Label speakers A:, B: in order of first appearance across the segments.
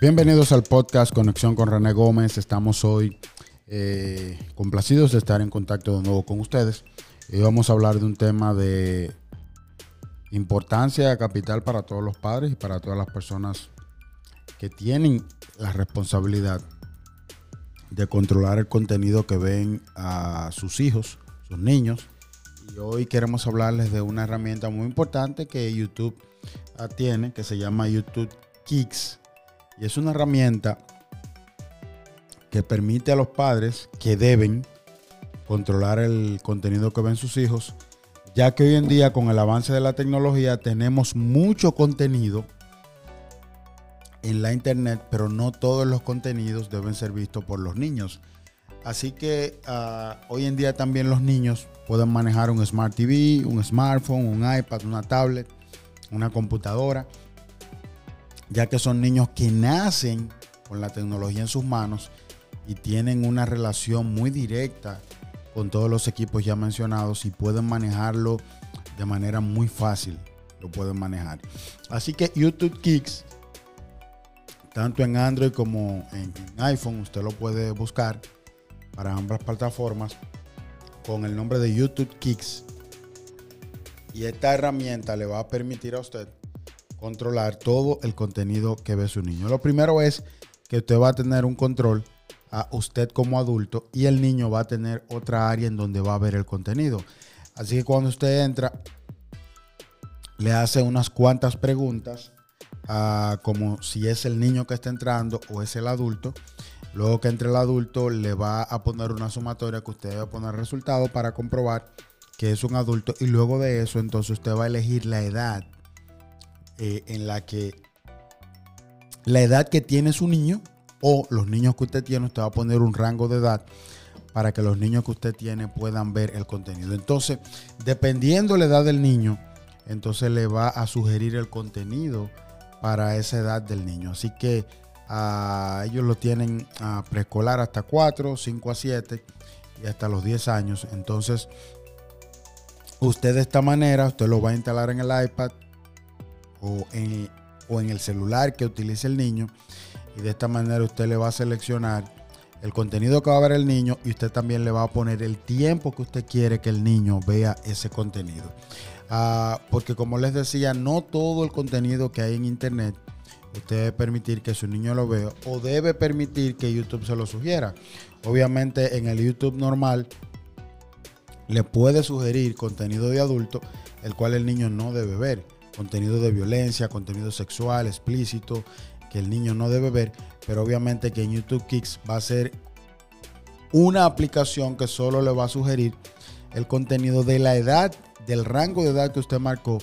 A: Bienvenidos al podcast Conexión con René Gómez. Estamos hoy eh, complacidos de estar en contacto de nuevo con ustedes. Y vamos a hablar de un tema de importancia capital para todos los padres y para todas las personas que tienen la responsabilidad de controlar el contenido que ven a sus hijos, sus niños. Y hoy queremos hablarles de una herramienta muy importante que YouTube tiene, que se llama YouTube Kicks y es una herramienta que permite a los padres que deben controlar el contenido que ven sus hijos, ya que hoy en día con el avance de la tecnología tenemos mucho contenido en la internet, pero no todos los contenidos deben ser vistos por los niños. Así que ah, hoy en día también los niños pueden manejar un Smart TV, un smartphone, un iPad, una tablet, una computadora ya que son niños que nacen con la tecnología en sus manos y tienen una relación muy directa con todos los equipos ya mencionados y pueden manejarlo de manera muy fácil. Lo pueden manejar. Así que YouTube Kicks, tanto en Android como en, iPhone, usted lo puede buscar para ambas plataformas con el nombre de YouTube Kicks. Y esta herramienta le va a permitir a usted controlar todo el contenido que ve su niño. Lo primero es que usted va a tener un control a usted como adulto y el niño va a tener otra área en donde va a ver el contenido. Así que cuando usted entra, le hace unas cuantas preguntas, como si es el niño que está entrando o es el adulto. Luego que entre el adulto, le va a poner una sumatoria que usted va a poner resultado para comprobar que es un adulto. Y luego de eso, entonces usted va a elegir la edad eh, en la que la edad que tiene su niño o los niños que usted tiene, usted va a poner un rango de edad para que los niños que usted tiene puedan ver el contenido. Entonces, dependiendo la edad del niño, entonces le va a sugerir el contenido para esa edad del niño. Así que a ellos lo tienen a preescolar hasta 4, 5 a 7 y hasta los 10 años. Entonces, usted de esta manera, usted lo va a instalar en el iPad, o en, o en el celular que utilice el niño. Y de esta manera usted le va a seleccionar el contenido que va a ver el niño y usted también le va a poner el tiempo que usted quiere que el niño vea ese contenido. Ah, porque como les decía, no todo el contenido que hay en internet usted debe permitir que su niño lo vea o debe permitir que YouTube se lo sugiera. Obviamente en el YouTube normal le puede sugerir contenido de adulto, el cual el niño no debe ver contenido de violencia, contenido sexual, explícito, que el niño no debe ver, pero obviamente que en YouTube Kicks va a ser una aplicación que solo le va a sugerir el contenido de la edad, del rango de edad que usted marcó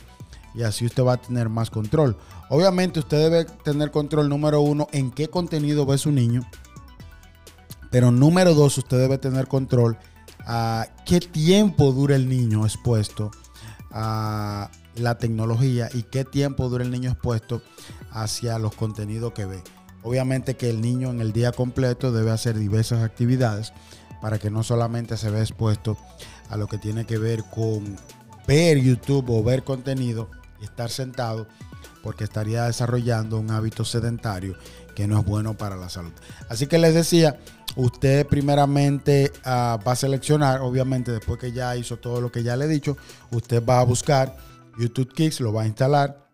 A: y así usted va a tener más control. Obviamente usted debe tener control número uno en qué contenido ve su niño, pero número dos usted debe tener control a qué tiempo dura el niño expuesto a la tecnología y qué tiempo dura el niño expuesto hacia los contenidos que ve. Obviamente que el niño en el día completo debe hacer diversas actividades para que no solamente se vea expuesto a lo que tiene que ver con ver YouTube o ver contenido y estar sentado porque estaría desarrollando un hábito sedentario que no es bueno para la salud. Así que les decía, usted primeramente ah, va a seleccionar, obviamente después que ya hizo todo lo que ya le he dicho, usted va a buscar YouTube Kicks, lo va a instalar.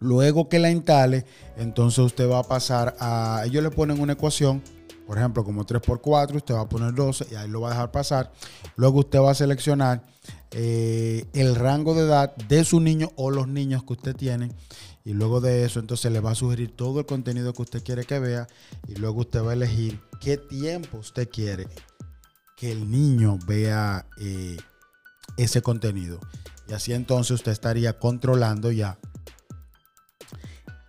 A: Luego que la instale, entonces usted va a pasar a, ellos le ponen una ecuación, por ejemplo, como 3x4, usted va a poner 12 y ahí lo va a dejar pasar. Luego usted va a seleccionar eh, el rango de edad de su niño o los niños que usted tiene. Y luego de eso, entonces le va a sugerir todo el contenido que usted quiere que vea. Y luego usted va a elegir qué tiempo usted quiere que el niño vea eh, ese contenido. Y así entonces usted estaría controlando ya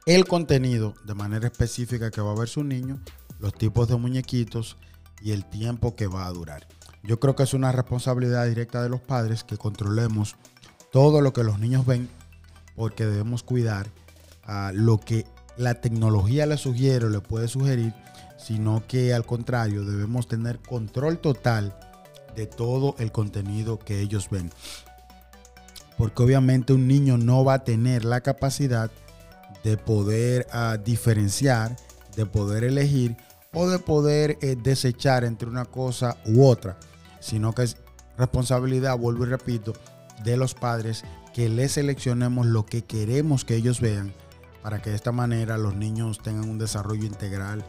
A: el contenido de manera específica que va a ver su niño, los tipos de muñequitos y el tiempo que va a durar. Yo creo que es una responsabilidad directa de los padres que controlemos todo lo que los niños ven porque debemos cuidar a lo que la tecnología le sugiere o le puede sugerir, sino que al contrario debemos tener control total de todo el contenido que ellos ven porque obviamente un niño no va a tener la capacidad de poder ah, diferenciar, de poder elegir o de poder eh, desechar entre una cosa u otra, sino que es responsabilidad, vuelvo y repito, de los padres que les seleccionemos lo que queremos que ellos vean para que de esta manera los niños tengan un desarrollo integral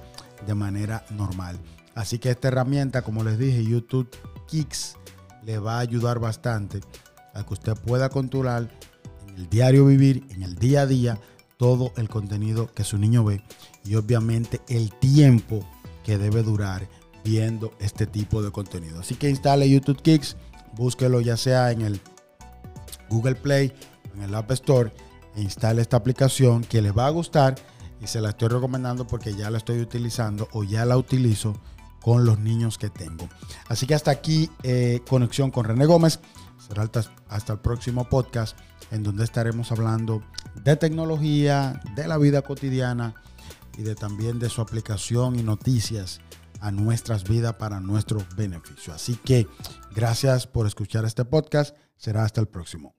A: de manera normal. Así que esta herramienta, como les dije, YouTube Kicks, le va a ayudar bastante a que usted pueda controlar en el diario vivir, en el día a día, todo el contenido que su niño ve y obviamente el tiempo que debe durar viendo este tipo de contenido. Así que instale YouTube Kicks, búsquelo ya sea en el Google Play, en el App Store, e instale esta aplicación que le va a gustar y se la estoy recomendando porque ya la estoy utilizando o ya la utilizo con los niños que tengo. Así que hasta aquí eh, conexión con René Gómez. Será hasta, hasta el próximo podcast en donde estaremos hablando de tecnología, de la vida cotidiana y de también de su aplicación y noticias a nuestras vidas para nuestro beneficio. Así que gracias por escuchar este podcast. Será hasta el próximo.